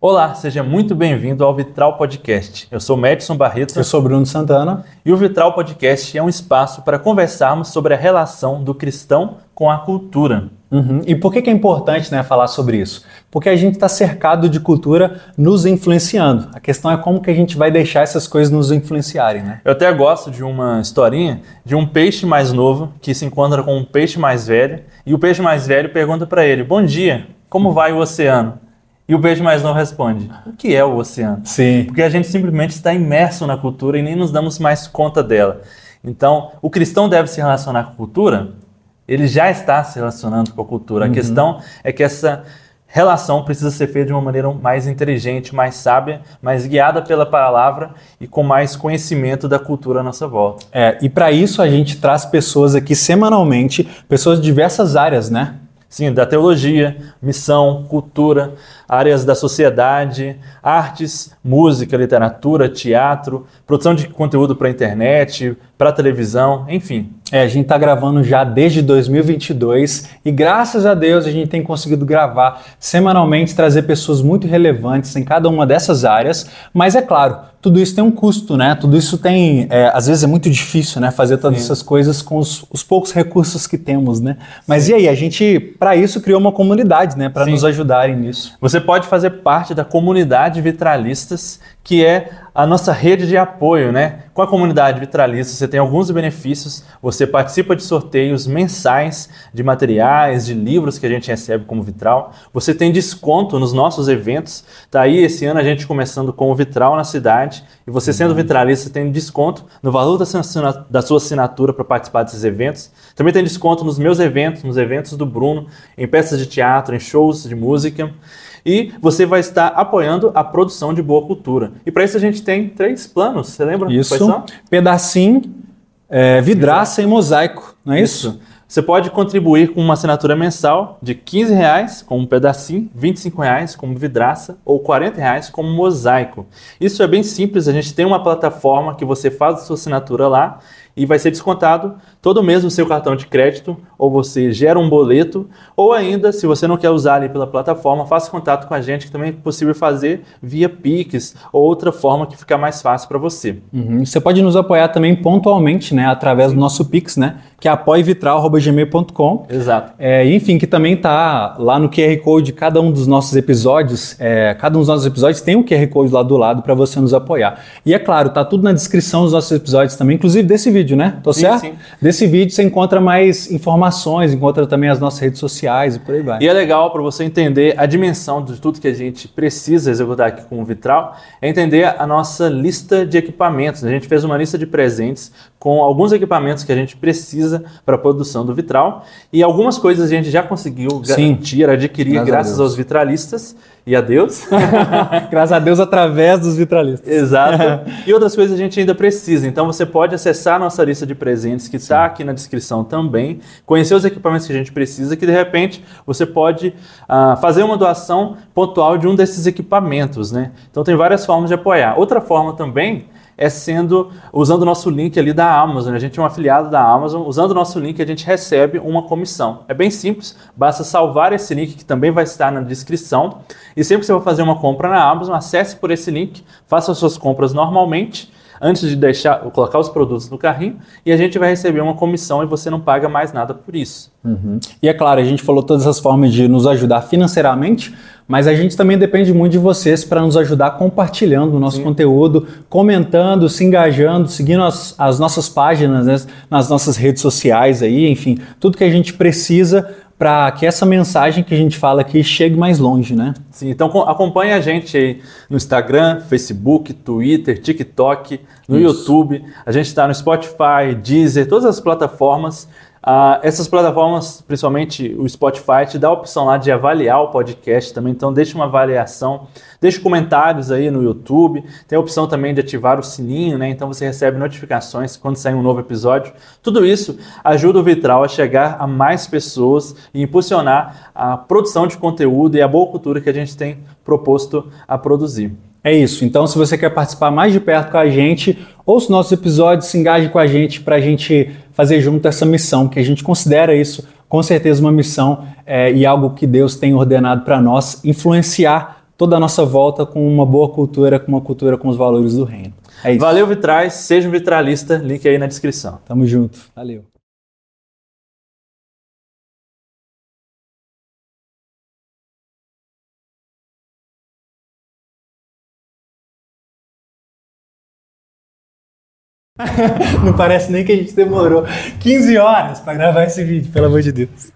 Olá, seja muito bem-vindo ao Vitral Podcast. Eu sou Madison Barreto. Eu sou Bruno Santana. E o Vitral Podcast é um espaço para conversarmos sobre a relação do cristão com a cultura. Uhum. E por que, que é importante né, falar sobre isso? Porque a gente está cercado de cultura nos influenciando. A questão é como que a gente vai deixar essas coisas nos influenciarem, né? Eu até gosto de uma historinha de um peixe mais novo que se encontra com um peixe mais velho e o peixe mais velho pergunta para ele: Bom dia, como vai o oceano? E o peixe mais novo responde: O que é o oceano? Sim. Porque a gente simplesmente está imerso na cultura e nem nos damos mais conta dela. Então, o cristão deve se relacionar com a cultura? Ele já está se relacionando com a cultura. Uhum. A questão é que essa relação precisa ser feita de uma maneira mais inteligente, mais sábia, mais guiada pela palavra e com mais conhecimento da cultura à nossa volta. É, e para isso a gente traz pessoas aqui semanalmente, pessoas de diversas áreas, né? Sim, da teologia, missão, cultura, áreas da sociedade, artes, música, literatura, teatro, produção de conteúdo para internet, para televisão, enfim. É, a gente está gravando já desde 2022 e graças a Deus a gente tem conseguido gravar semanalmente, trazer pessoas muito relevantes em cada uma dessas áreas. Mas é claro, tudo isso tem um custo, né? Tudo isso tem, é, às vezes é muito difícil, né? Fazer todas Sim. essas coisas com os, os, poucos recursos que temos, né? Mas Sim. e aí, a gente, para isso, criou uma comunidade, né? Para nos ajudarem nisso. Você pode fazer parte da comunidade Vitralistas, que é a nossa rede de apoio, né? Com a comunidade Vitralista, você tem alguns benefícios. Você participa de sorteios mensais de materiais, de livros que a gente recebe como Vitral. Você tem desconto nos nossos eventos. Tá aí esse ano a gente começando com o Vitral na cidade. E você sendo uhum. vitralista tem desconto no valor da sua assinatura para participar desses eventos. Também tem desconto nos meus eventos, nos eventos do Bruno, em peças de teatro, em shows de música e você vai estar apoiando a produção de boa cultura. E para isso a gente tem três planos, você lembra? Isso, pedacinho, é, vidraça e mosaico, não é isso? isso? Você pode contribuir com uma assinatura mensal de 15 reais com um pedacinho, 25 reais como vidraça ou 40 reais como mosaico. Isso é bem simples, a gente tem uma plataforma que você faz a sua assinatura lá e vai ser descontado todo mês no seu cartão de crédito, ou você gera um boleto, ou ainda, se você não quer usar ali pela plataforma, faça contato com a gente, que também é possível fazer via Pix ou outra forma que fica mais fácil para você. Uhum. Você pode nos apoiar também pontualmente, né, através do nosso Pix, né, que é apoievitral.gmail.com. Exato. É, enfim, que também está lá no QR Code de cada um dos nossos episódios. É, cada um dos nossos episódios tem um QR Code lá do lado para você nos apoiar. E é claro, tá tudo na descrição dos nossos episódios também, inclusive desse vídeo vídeo, né? Tô sim, certo? Sim. Desse vídeo você encontra mais informações, encontra também as nossas redes sociais e por aí vai. E é legal para você entender a dimensão de tudo que a gente precisa executar aqui com o Vitral, é entender a nossa lista de equipamentos. A gente fez uma lista de presentes com alguns equipamentos que a gente precisa para a produção do vitral e algumas coisas a gente já conseguiu garantir, adquirir graças, graças aos vitralistas e a Deus. Graças a Deus através dos vitralistas. Exato. E outras coisas a gente ainda precisa. Então você pode acessar a nossa lista de presentes que está aqui na descrição também, conhecer os equipamentos que a gente precisa, que de repente você pode uh, fazer uma doação pontual de um desses equipamentos, né? Então tem várias formas de apoiar. Outra forma também é sendo usando o nosso link ali da Amazon. A gente é um afiliado da Amazon. Usando o nosso link, a gente recebe uma comissão. É bem simples, basta salvar esse link que também vai estar na descrição. E sempre que você for fazer uma compra na Amazon, acesse por esse link, faça as suas compras normalmente antes de deixar colocar os produtos no carrinho e a gente vai receber uma comissão e você não paga mais nada por isso. Uhum. E é claro, a gente falou todas as formas de nos ajudar financeiramente, mas a gente também depende muito de vocês para nos ajudar compartilhando o nosso Sim. conteúdo, comentando, se engajando, seguindo as, as nossas páginas né, nas nossas redes sociais aí, enfim, tudo que a gente precisa para que essa mensagem que a gente fala aqui chegue mais longe, né? Sim, então acompanhe a gente aí no Instagram, Facebook, Twitter, TikTok, no Isso. YouTube. A gente está no Spotify, Deezer, todas as plataformas. Uh, essas plataformas, principalmente o Spotify, te dá a opção lá de avaliar o podcast também, então deixe uma avaliação, deixe comentários aí no YouTube, tem a opção também de ativar o sininho, né? Então você recebe notificações quando sair um novo episódio. Tudo isso ajuda o Vitral a chegar a mais pessoas e impulsionar a produção de conteúdo e a boa cultura que a gente tem proposto a produzir. É isso. Então, se você quer participar mais de perto com a gente, ouça nossos episódios, se engaje com a gente para a gente fazer junto essa missão, que a gente considera isso com certeza uma missão é, e algo que Deus tem ordenado para nós, influenciar toda a nossa volta com uma boa cultura, com uma cultura com os valores do reino. É isso. Valeu, Vitrais. Seja um vitralista. Link aí na descrição. Tamo junto. Valeu. Não parece nem que a gente demorou 15 horas para gravar esse vídeo, pelo amor de Deus.